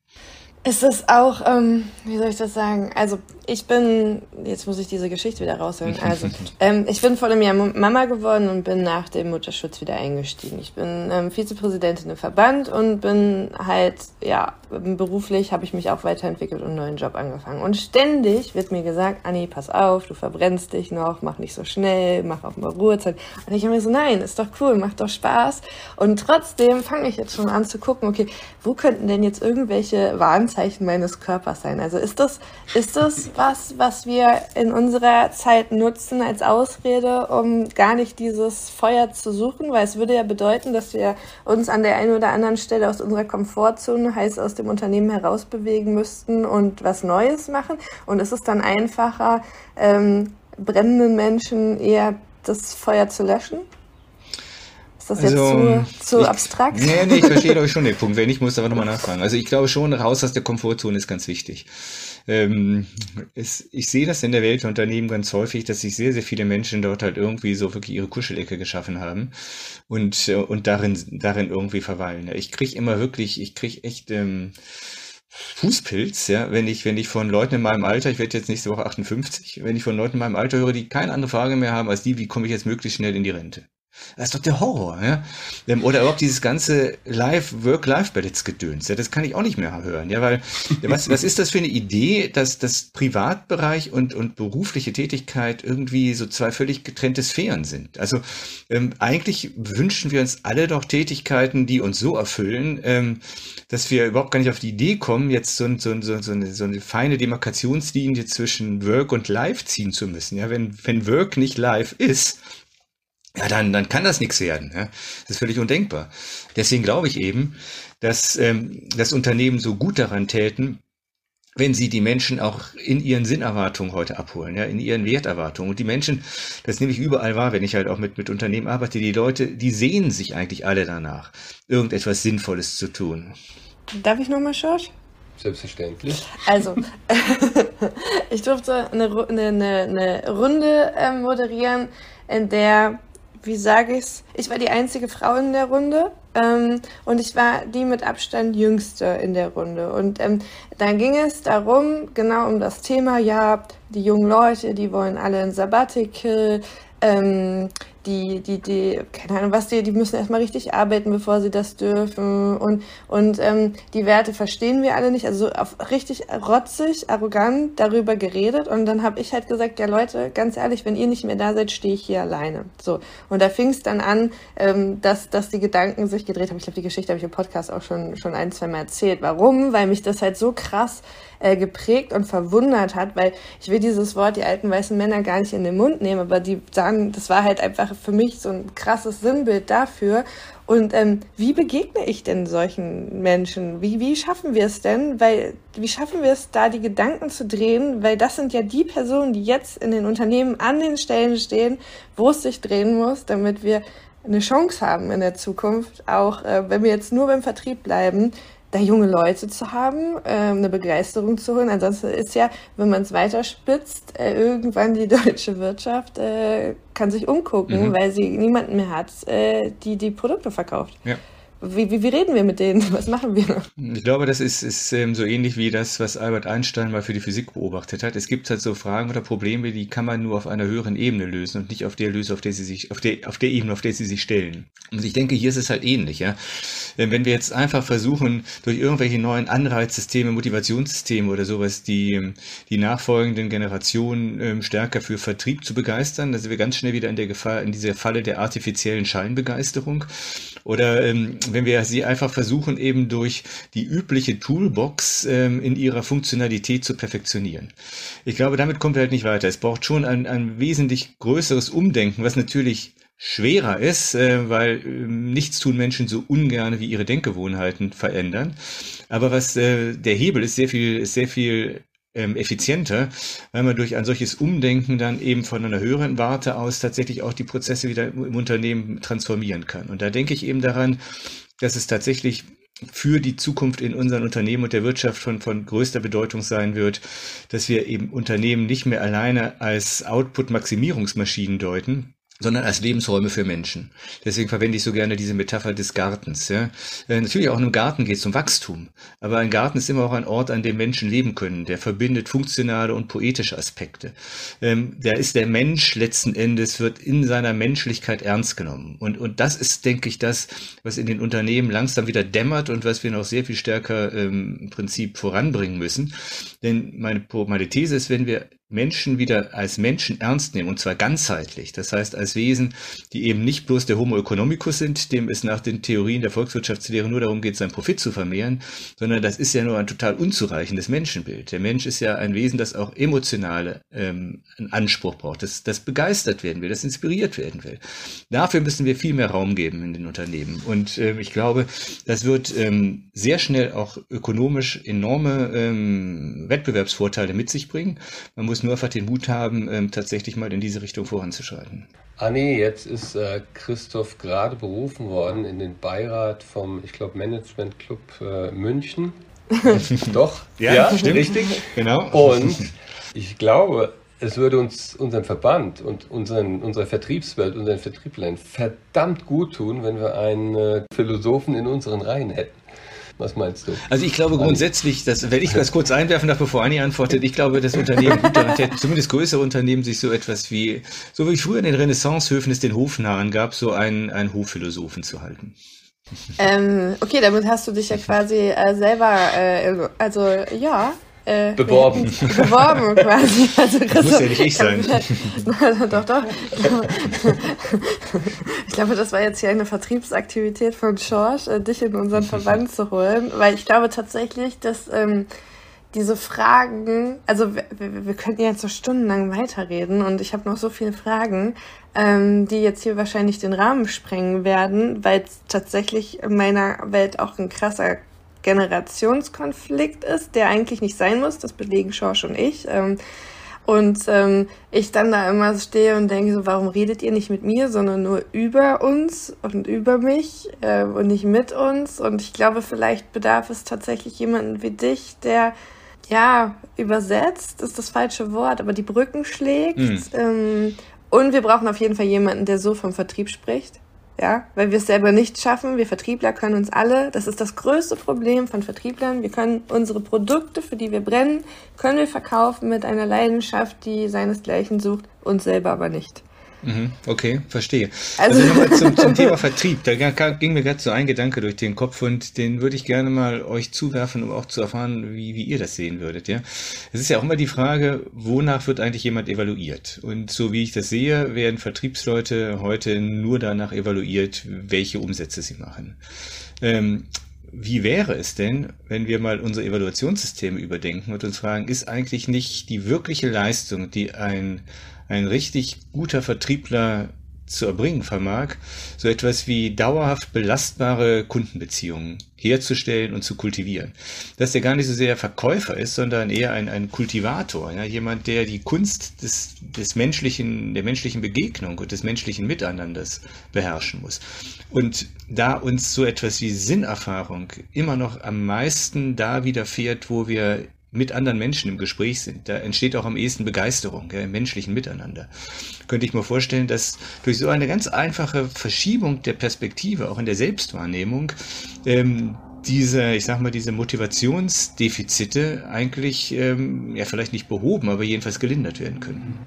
Es ist auch, ähm, wie soll ich das sagen? Also ich bin, jetzt muss ich diese Geschichte wieder rausholen. Also ähm, ich bin vor einem Jahr Mama geworden und bin nach dem Mutterschutz wieder eingestiegen. Ich bin ähm, Vizepräsidentin im Verband und bin halt, ja, beruflich habe ich mich auch weiterentwickelt und einen neuen Job angefangen. Und ständig wird mir gesagt, Anni, pass auf, du verbrennst dich noch, mach nicht so schnell, mach auch mal Ruhezeit. Und ich habe mir so, nein, ist doch cool, macht doch Spaß. Und trotzdem fange ich jetzt schon an zu gucken, okay, wo könnten denn jetzt irgendwelche Warnzeichen Anzeichen meines Körpers sein. Also ist das, ist das was, was wir in unserer Zeit nutzen als Ausrede, um gar nicht dieses Feuer zu suchen? Weil es würde ja bedeuten, dass wir uns an der einen oder anderen Stelle aus unserer Komfortzone, heißt aus dem Unternehmen herausbewegen müssten und was Neues machen. Und ist es dann einfacher, ähm, brennenden Menschen eher das Feuer zu löschen? Ist das also, jetzt zu, zu ich, abstrakt? Nee, nee, ich verstehe euch schon den Punkt. Wenn nicht, muss aber nochmal nachfragen. Also ich glaube schon, raus aus der Komfortzone ist ganz wichtig. Ähm, es, ich sehe das in der Welt der Unternehmen ganz häufig, dass sich sehr, sehr viele Menschen dort halt irgendwie so wirklich ihre Kuschelecke geschaffen haben und, äh, und darin, darin irgendwie verweilen. Ich kriege immer wirklich, ich kriege echt... Ähm, Fußpilz, ja, wenn ich, wenn ich von Leuten in meinem Alter, ich werde jetzt nächste Woche 58, wenn ich von Leuten in meinem Alter höre, die keine andere Frage mehr haben als die, wie komme ich jetzt möglichst schnell in die Rente? Das ist doch der Horror, ja. Ähm, oder überhaupt dieses ganze Live, Work-Life-Balance-Gedöns, ja, das kann ich auch nicht mehr hören, ja, weil, was, was ist das für eine Idee, dass das Privatbereich und, und berufliche Tätigkeit irgendwie so zwei völlig getrennte Sphären sind? Also, ähm, eigentlich wünschen wir uns alle doch Tätigkeiten, die uns so erfüllen, ähm, dass wir überhaupt gar nicht auf die Idee kommen, jetzt so, so, so, so, eine, so eine feine Demarkationslinie zwischen Work und Life ziehen zu müssen, ja, wenn, wenn Work nicht Life ist, ja, dann, dann kann das nichts werden. Ja? Das ist völlig undenkbar. Deswegen glaube ich eben, dass ähm, das Unternehmen so gut daran täten, wenn sie die Menschen auch in ihren Sinnerwartungen heute abholen, ja, in ihren Werterwartungen. Und die Menschen, das nehme ich überall wahr, wenn ich halt auch mit, mit Unternehmen arbeite, die Leute, die sehen sich eigentlich alle danach, irgendetwas Sinnvolles zu tun. Darf ich nochmal, Schorsch? Selbstverständlich. Also, ich durfte eine, eine, eine Runde äh, moderieren, in der wie sage ich's? Ich war die einzige Frau in der Runde ähm, und ich war die mit Abstand jüngste in der Runde. Und ähm, dann ging es darum, genau um das Thema, ja, die jungen Leute, die wollen alle ein Sabbatical, ähm, die, die, die, keine Ahnung, was die, die müssen erstmal richtig arbeiten, bevor sie das dürfen. Und, und ähm, die Werte verstehen wir alle nicht. Also auf richtig rotzig, arrogant darüber geredet. Und dann habe ich halt gesagt, ja Leute, ganz ehrlich, wenn ihr nicht mehr da seid, stehe ich hier alleine. So. Und da fing es dann an, ähm, dass, dass die Gedanken sich gedreht haben. Ich glaube, die Geschichte habe ich im Podcast auch schon, schon ein, zwei Mal erzählt. Warum? Weil mich das halt so krass äh, geprägt und verwundert hat, weil ich will dieses Wort, die alten weißen Männer, gar nicht in den Mund nehmen, aber die sagen, das war halt einfach für mich so ein krasses Sinnbild dafür. Und ähm, wie begegne ich denn solchen Menschen? Wie, wie schaffen wir es denn? Weil, wie schaffen wir es, da die Gedanken zu drehen? Weil das sind ja die Personen, die jetzt in den Unternehmen an den Stellen stehen, wo es sich drehen muss, damit wir eine Chance haben in der Zukunft, auch äh, wenn wir jetzt nur beim Vertrieb bleiben, da junge Leute zu haben, äh, eine Begeisterung zu holen. Ansonsten ist ja, wenn man es weiterspitzt, äh, irgendwann die deutsche Wirtschaft äh, kann sich umgucken, mhm. weil sie niemanden mehr hat, äh, die die Produkte verkauft. Ja. Wie, wie, wie reden wir mit denen? Was machen wir? Ich glaube, das ist, ist ähm, so ähnlich wie das, was Albert Einstein mal für die Physik beobachtet hat. Es gibt halt so Fragen oder Probleme, die kann man nur auf einer höheren Ebene lösen und nicht auf der lösen, auf der sie sich, auf der, auf der Ebene, auf der sie sich stellen. Und ich denke, hier ist es halt ähnlich, ja. Ähm, wenn wir jetzt einfach versuchen, durch irgendwelche neuen Anreizsysteme, Motivationssysteme oder sowas, die, ähm, die nachfolgenden Generationen ähm, stärker für Vertrieb zu begeistern, dann sind wir ganz schnell wieder in der Gefahr, in dieser Falle der artifiziellen Scheinbegeisterung. Oder ähm, wenn wir sie einfach versuchen, eben durch die übliche Toolbox ähm, in ihrer Funktionalität zu perfektionieren. Ich glaube, damit kommen wir halt nicht weiter. Es braucht schon ein, ein wesentlich größeres Umdenken, was natürlich schwerer ist, äh, weil äh, nichts tun Menschen so ungern wie ihre Denkgewohnheiten verändern. Aber was äh, der Hebel ist sehr viel, ist sehr viel ähm, effizienter, weil man durch ein solches Umdenken dann eben von einer höheren Warte aus tatsächlich auch die Prozesse wieder im Unternehmen transformieren kann. Und da denke ich eben daran, dass es tatsächlich für die Zukunft in unseren Unternehmen und der Wirtschaft von, von größter Bedeutung sein wird, dass wir eben Unternehmen nicht mehr alleine als Output-Maximierungsmaschinen deuten, sondern als Lebensräume für Menschen. Deswegen verwende ich so gerne diese Metapher des Gartens. Ja. Äh, natürlich auch in einem Garten geht es um Wachstum, aber ein Garten ist immer auch ein Ort, an dem Menschen leben können. Der verbindet funktionale und poetische Aspekte. Ähm, da ist der Mensch letzten Endes, wird in seiner Menschlichkeit ernst genommen. Und, und das ist, denke ich, das, was in den Unternehmen langsam wieder dämmert und was wir noch sehr viel stärker ähm, im Prinzip voranbringen müssen. Denn meine, meine These ist, wenn wir Menschen wieder als Menschen ernst nehmen, und zwar ganzheitlich. Das heißt, als Wesen, die eben nicht bloß der Homo economicus sind, dem es nach den Theorien der Volkswirtschaftslehre nur darum geht, seinen Profit zu vermehren, sondern das ist ja nur ein total unzureichendes Menschenbild. Der Mensch ist ja ein Wesen, das auch emotionale ähm, einen Anspruch braucht, das, das begeistert werden will, das inspiriert werden will. Dafür müssen wir viel mehr Raum geben in den Unternehmen. Und ähm, ich glaube, das wird ähm, sehr schnell auch ökonomisch enorme ähm, Wettbewerbsvorteile mit sich bringen. Man muss nur einfach den Mut haben, ähm, tatsächlich mal in diese Richtung voranzuschreiten. Anni, jetzt ist äh, Christoph gerade berufen worden in den Beirat vom, ich glaube, Management Club äh, München. Doch, ja, ja stimmt. richtig. Genau. Und ich glaube, es würde uns, unseren Verband und unseren, unserer Vertriebswelt, unseren Vertrieblern verdammt gut tun, wenn wir einen äh, Philosophen in unseren Reihen hätten. Was meinst du? Also ich glaube grundsätzlich, dass, wenn ich das kurz einwerfen darf, bevor Anni antwortet, ich glaube, das Unternehmen gut daran täte, zumindest größere Unternehmen, sich so etwas wie, so wie früher in den Renaissancehöfen es den Hofnarren gab, so einen, einen Hofphilosophen zu halten. Ähm, okay, damit hast du dich ja quasi äh, selber, äh, also ja, äh, beworben. beworben quasi. Also das muss ja nicht ich sein. doch, doch. Ich glaube, das war jetzt hier eine Vertriebsaktivität von Schorsch, äh, dich in unseren Verband zu holen, weil ich glaube tatsächlich, dass ähm, diese Fragen, also wir, wir können jetzt so stundenlang weiterreden und ich habe noch so viele Fragen, ähm, die jetzt hier wahrscheinlich den Rahmen sprengen werden, weil es tatsächlich in meiner Welt auch ein krasser Generationskonflikt ist, der eigentlich nicht sein muss. Das belegen Schorsch und ich. Ähm, und ähm, ich dann da immer stehe und denke so, warum redet ihr nicht mit mir, sondern nur über uns und über mich äh, und nicht mit uns? Und ich glaube, vielleicht bedarf es tatsächlich jemanden wie dich, der ja übersetzt ist das falsche Wort, aber die Brücken schlägt. Mhm. Ähm, und wir brauchen auf jeden Fall jemanden, der so vom Vertrieb spricht ja, weil wir es selber nicht schaffen. Wir Vertriebler können uns alle, das ist das größte Problem von Vertrieblern. Wir können unsere Produkte, für die wir brennen, können wir verkaufen mit einer Leidenschaft, die seinesgleichen sucht, uns selber aber nicht. Mhm, okay, verstehe. Also, also nochmal zum, zum Thema Vertrieb. Da ging mir gerade so ein Gedanke durch den Kopf und den würde ich gerne mal euch zuwerfen, um auch zu erfahren, wie, wie ihr das sehen würdet. Ja, Es ist ja auch immer die Frage, wonach wird eigentlich jemand evaluiert? Und so wie ich das sehe, werden Vertriebsleute heute nur danach evaluiert, welche Umsätze sie machen. Ähm, wie wäre es denn, wenn wir mal unsere Evaluationssysteme überdenken und uns fragen, ist eigentlich nicht die wirkliche Leistung, die ein ein richtig guter Vertriebler zu erbringen vermag, so etwas wie dauerhaft belastbare Kundenbeziehungen herzustellen und zu kultivieren. Dass der gar nicht so sehr Verkäufer ist, sondern eher ein, ein Kultivator, ja, jemand, der die Kunst des, des menschlichen, der menschlichen Begegnung und des menschlichen Miteinanders beherrschen muss. Und da uns so etwas wie Sinnerfahrung immer noch am meisten da widerfährt, wo wir mit anderen Menschen im Gespräch sind. Da entsteht auch am ehesten Begeisterung ja, im menschlichen Miteinander. Könnte ich mir vorstellen, dass durch so eine ganz einfache Verschiebung der Perspektive, auch in der Selbstwahrnehmung, ähm, diese, ich sag mal, diese Motivationsdefizite eigentlich, ähm, ja, vielleicht nicht behoben, aber jedenfalls gelindert werden können.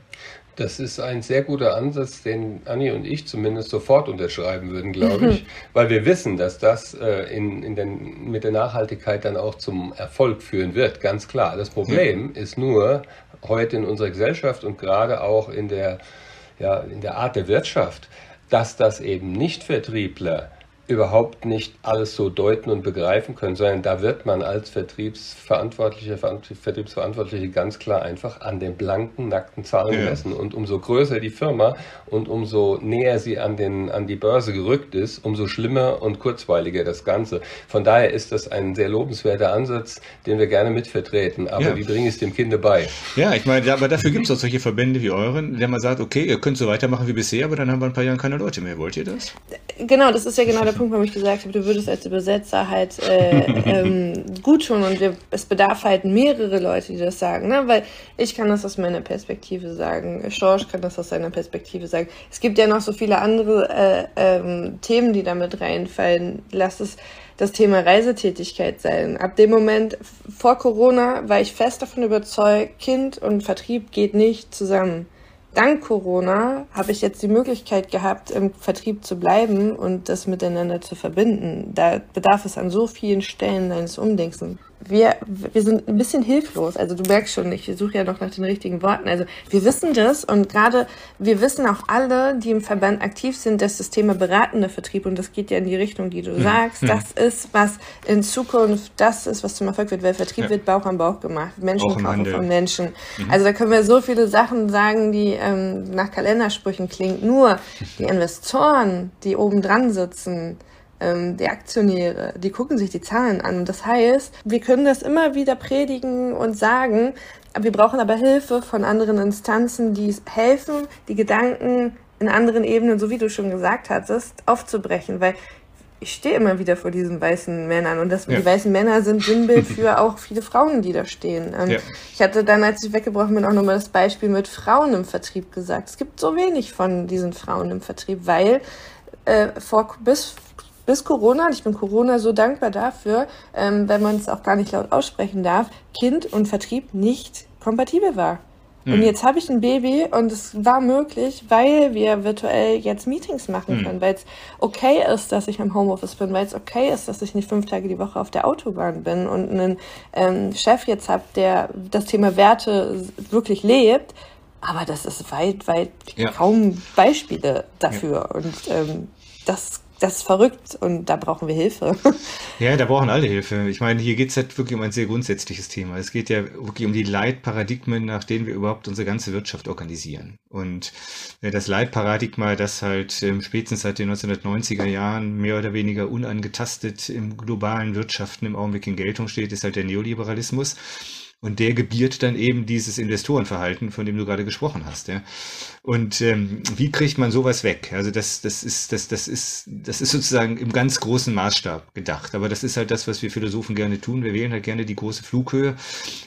Das ist ein sehr guter Ansatz, den Anni und ich zumindest sofort unterschreiben würden, glaube ich, weil wir wissen, dass das äh, in, in den, mit der Nachhaltigkeit dann auch zum Erfolg führen wird, ganz klar. Das Problem mhm. ist nur heute in unserer Gesellschaft und gerade auch in der, ja, in der Art der Wirtschaft, dass das eben nicht Vertriebler überhaupt nicht alles so deuten und begreifen können, sondern da wird man als Vertriebsverantwortliche, Vertriebsverantwortliche ganz klar einfach an den blanken, nackten Zahlen ja. messen. Und umso größer die Firma und umso näher sie an, den, an die Börse gerückt ist, umso schlimmer und kurzweiliger das Ganze. Von daher ist das ein sehr lobenswerter Ansatz, den wir gerne mitvertreten. Aber ja. wie bringe ich es dem Kind bei? Ja, ich meine, aber dafür gibt es auch solche Verbände wie euren, der man sagt, okay, ihr könnt so weitermachen wie bisher, aber dann haben wir ein paar Jahre keine Leute mehr. Wollt ihr das? Genau, das ist ja genau der Punkt, warum ich gesagt habe, du würdest als Übersetzer halt äh, ähm, gut tun und wir, es bedarf halt mehrere Leute, die das sagen, ne? weil ich kann das aus meiner Perspektive sagen, George kann das aus seiner Perspektive sagen. Es gibt ja noch so viele andere äh, ähm, Themen, die damit reinfallen. Lass es das Thema Reisetätigkeit sein. Ab dem Moment vor Corona war ich fest davon überzeugt, Kind und Vertrieb geht nicht zusammen dank Corona habe ich jetzt die Möglichkeit gehabt, im Vertrieb zu bleiben und das miteinander zu verbinden. Da bedarf es an so vielen Stellen eines Umdenkens wir, wir sind ein bisschen hilflos. Also du merkst schon, ich suche ja noch nach den richtigen Worten. Also wir wissen das und gerade wir wissen auch alle, die im Verband aktiv sind, dass das Thema beratender Vertrieb und das geht ja in die Richtung, die du hm. sagst, hm. das ist, was in Zukunft das ist, was zum Erfolg wird, weil Vertrieb ja. wird Bauch an Bauch gemacht. Menschen kaufen von Menschen. Mhm. Also da können wir so viele Sachen sagen, die ähm, nach Kalendersprüchen klingen. Nur die Investoren, die oben dran sitzen, ähm, die Aktionäre, die gucken sich die Zahlen an. Das heißt, wir können das immer wieder predigen und sagen, wir brauchen aber Hilfe von anderen Instanzen, die helfen, die Gedanken in anderen Ebenen, so wie du schon gesagt hattest, aufzubrechen, weil ich stehe immer wieder vor diesen weißen Männern und das, ja. die weißen Männer sind Sinnbild für auch viele Frauen, die da stehen. Ähm, ja. Ich hatte dann, als ich weggebrochen bin, auch nochmal das Beispiel mit Frauen im Vertrieb gesagt. Es gibt so wenig von diesen Frauen im Vertrieb, weil äh, vor, bis bis Corona, und ich bin Corona so dankbar dafür, ähm, wenn man es auch gar nicht laut aussprechen darf, Kind und Vertrieb nicht kompatibel war. Mhm. Und jetzt habe ich ein Baby und es war möglich, weil wir virtuell jetzt Meetings machen mhm. können, weil es okay ist, dass ich im Homeoffice bin, weil es okay ist, dass ich nicht fünf Tage die Woche auf der Autobahn bin und einen ähm, Chef jetzt habe, der das Thema Werte wirklich lebt. Aber das ist weit, weit ja. kaum Beispiele dafür. Ja. Und ähm, das das ist verrückt und da brauchen wir Hilfe. Ja, da brauchen alle Hilfe. Ich meine, hier geht es halt wirklich um ein sehr grundsätzliches Thema. Es geht ja wirklich um die Leitparadigmen, nach denen wir überhaupt unsere ganze Wirtschaft organisieren. Und das Leitparadigma, das halt ähm, spätestens seit den 1990er Jahren mehr oder weniger unangetastet im globalen Wirtschaften im Augenblick in Geltung steht, ist halt der Neoliberalismus. Und der gebiert dann eben dieses Investorenverhalten, von dem du gerade gesprochen hast. Ja. Und ähm, wie kriegt man sowas weg? Also das, das ist, das, das ist, das ist sozusagen im ganz großen Maßstab gedacht. Aber das ist halt das, was wir Philosophen gerne tun. Wir wählen halt gerne die große Flughöhe,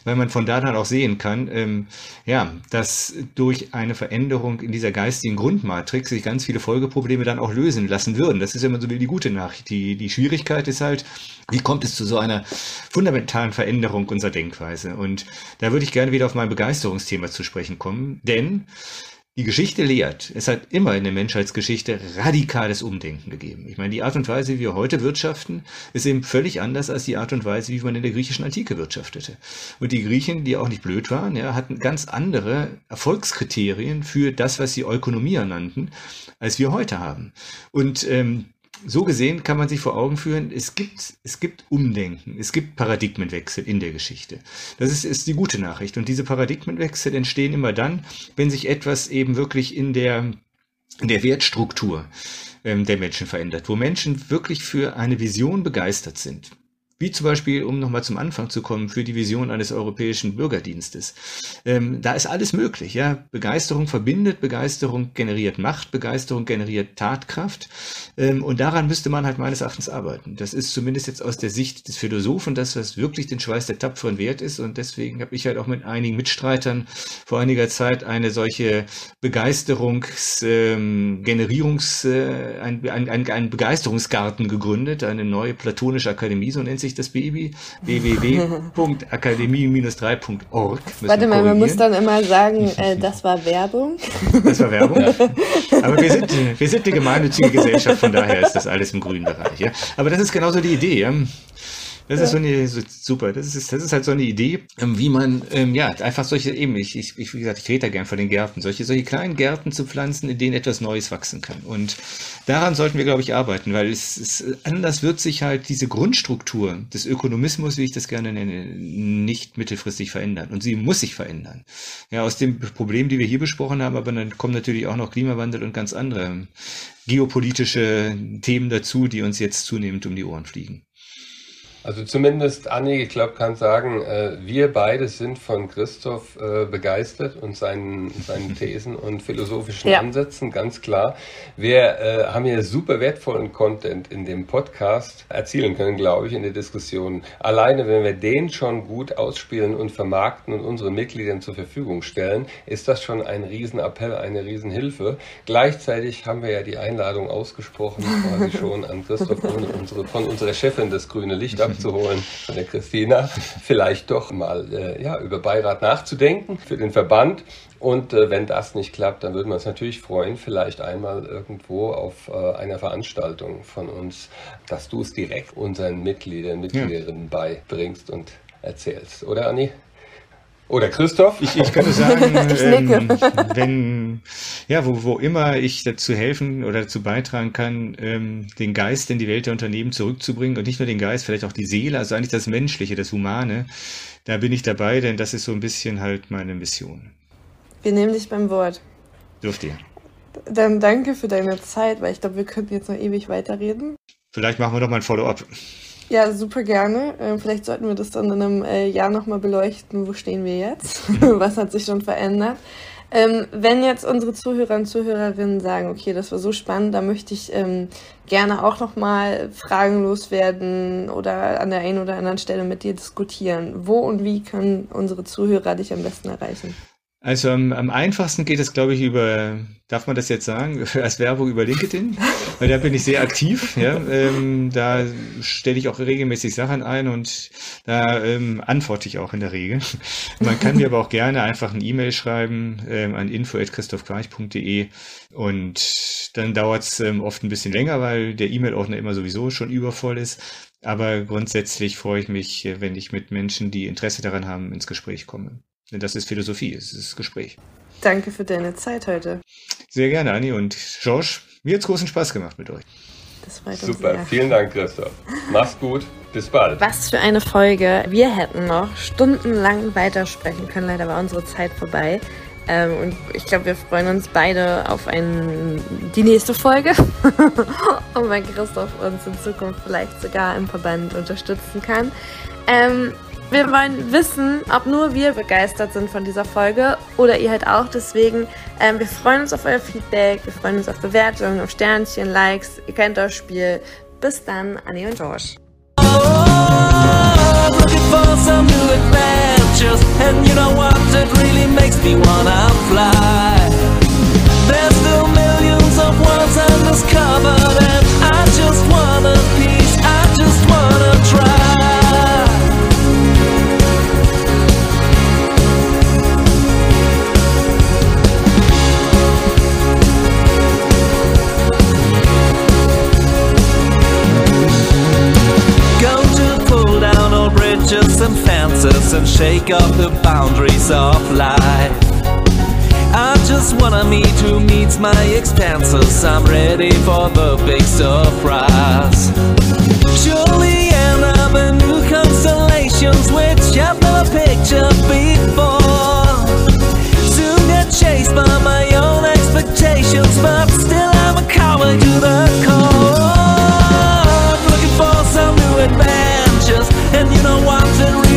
weil man von da dann auch sehen kann, ähm, ja, dass durch eine Veränderung in dieser geistigen Grundmatrix sich ganz viele Folgeprobleme dann auch lösen lassen würden. Das ist immer so wie die gute Nachricht. Die, die Schwierigkeit ist halt, wie kommt es zu so einer fundamentalen Veränderung unserer Denkweise? Und da würde ich gerne wieder auf mein Begeisterungsthema zu sprechen kommen, denn die Geschichte lehrt, es hat immer in der Menschheitsgeschichte radikales Umdenken gegeben. Ich meine, die Art und Weise, wie wir heute wirtschaften, ist eben völlig anders als die Art und Weise, wie man in der griechischen Antike wirtschaftete. Und die Griechen, die auch nicht blöd waren, ja, hatten ganz andere Erfolgskriterien für das, was sie Ökonomia nannten, als wir heute haben. Und ähm, so gesehen kann man sich vor Augen führen, es gibt, es gibt Umdenken, es gibt Paradigmenwechsel in der Geschichte. Das ist, ist die gute Nachricht. Und diese Paradigmenwechsel entstehen immer dann, wenn sich etwas eben wirklich in der der Wertstruktur ähm, der Menschen verändert, wo Menschen wirklich für eine Vision begeistert sind. Wie zum Beispiel, um nochmal zum Anfang zu kommen, für die Vision eines europäischen Bürgerdienstes. Ähm, da ist alles möglich. Ja? Begeisterung verbindet, Begeisterung generiert Macht, Begeisterung generiert Tatkraft. Ähm, und daran müsste man halt meines Erachtens arbeiten. Das ist zumindest jetzt aus der Sicht des Philosophen das, was wirklich den Schweiß der Tapferen wert ist. Und deswegen habe ich halt auch mit einigen Mitstreitern vor einiger Zeit eine solche Begeisterungs, ähm, äh, ein, ein, ein Begeisterungsgarten gegründet, eine neue platonische Akademie, so nennt sich sich das Baby. www.akademie-3.org. Warte mal, man muss dann immer sagen, äh, das war Werbung. Das war Werbung. Ja. Aber wir sind, wir sind eine gemeinnützige Gesellschaft, von daher ist das alles im grünen Bereich. Ja? Aber das ist genauso die Idee. Ja? Das ja. ist so eine super. Das ist, das ist halt so eine Idee, ähm, wie man ähm, ja einfach solche eben. Ich, ich, wie gesagt, ich rede da gern von den Gärten, solche solche kleinen Gärten zu pflanzen, in denen etwas Neues wachsen kann. Und daran sollten wir, glaube ich, arbeiten, weil es, es anders wird sich halt diese Grundstruktur des Ökonomismus, wie ich das gerne nenne, nicht mittelfristig verändern. Und sie muss sich verändern. Ja, aus dem Problem, die wir hier besprochen haben, aber dann kommen natürlich auch noch Klimawandel und ganz andere geopolitische Themen dazu, die uns jetzt zunehmend um die Ohren fliegen. Also zumindest Anni, ich glaube, kann sagen, äh, wir beide sind von Christoph äh, begeistert und seinen, seinen Thesen und philosophischen ja. Ansätzen, ganz klar. Wir äh, haben hier super wertvollen Content in dem Podcast erzielen können, glaube ich, in der Diskussion. Alleine, wenn wir den schon gut ausspielen und vermarkten und unseren Mitgliedern zur Verfügung stellen, ist das schon ein Riesenappell, eine Riesenhilfe. Gleichzeitig haben wir ja die Einladung ausgesprochen, quasi schon an Christoph unsere, von unserer Chefin das grüne Licht abzuholen von der Christina, vielleicht doch mal äh, ja, über Beirat nachzudenken für den Verband. Und äh, wenn das nicht klappt, dann würden wir uns natürlich freuen, vielleicht einmal irgendwo auf äh, einer Veranstaltung von uns, dass du es direkt unseren Mitgliedern, Mitgliederinnen ja. beibringst und erzählst. Oder Anni? Oder Christoph? Ich, ich könnte sagen, ähm, wenn, ja, wo, wo immer ich dazu helfen oder dazu beitragen kann, ähm, den Geist in die Welt der Unternehmen zurückzubringen und nicht nur den Geist, vielleicht auch die Seele, also eigentlich das Menschliche, das Humane, da bin ich dabei, denn das ist so ein bisschen halt meine Mission. Wir nehmen dich beim Wort. Dürft ihr. Dann danke für deine Zeit, weil ich glaube, wir könnten jetzt noch ewig weiterreden. Vielleicht machen wir doch mal ein Follow-up. Ja, super gerne. Ähm, vielleicht sollten wir das dann in einem äh, Jahr nochmal beleuchten. Wo stehen wir jetzt? Was hat sich schon verändert? Ähm, wenn jetzt unsere Zuhörer und Zuhörerinnen sagen, okay, das war so spannend, da möchte ich ähm, gerne auch nochmal Fragen loswerden oder an der einen oder anderen Stelle mit dir diskutieren. Wo und wie können unsere Zuhörer dich am besten erreichen? Also am, am einfachsten geht es, glaube ich, über, darf man das jetzt sagen, als Werbung über LinkedIn, weil da bin ich sehr aktiv. Ja, ähm, da stelle ich auch regelmäßig Sachen ein und da ähm, antworte ich auch in der Regel. Man kann mir aber auch gerne einfach ein E-Mail schreiben ähm, an info@christophquarch.de und dann dauert es ähm, oft ein bisschen länger, weil der E-Mail-Ordner immer sowieso schon übervoll ist. Aber grundsätzlich freue ich mich, wenn ich mit Menschen, die Interesse daran haben, ins Gespräch komme. Denn das ist Philosophie, es ist Gespräch. Danke für deine Zeit heute. Sehr gerne, Anni und George. Mir hat es großen Spaß gemacht mit euch. Das freut Super, sehr. vielen Dank, Christoph. Mach's gut, bis bald. Was für eine Folge. Wir hätten noch stundenlang weitersprechen können, leider war unsere Zeit vorbei. Ähm, und ich glaube, wir freuen uns beide auf ein, die nächste Folge. und wenn Christoph uns in Zukunft vielleicht sogar im Verband unterstützen kann. Ähm, wir wollen wissen, ob nur wir begeistert sind von dieser Folge oder ihr halt auch. Deswegen, ähm, wir freuen uns auf euer Feedback, wir freuen uns auf Bewertungen, auf Sternchen, Likes. Ihr kennt das Spiel. Bis dann, Annie und I just want a piece, I just wanna try boundaries and shake up the boundaries of life. I just wanna meet who meets my expenses. I'm ready for the big surprise. Surely another new constellations which I've never pictured before. Soon get chased by my own expectations, but still I'm a coward to the core. Looking for some new adventures, and you know what's what?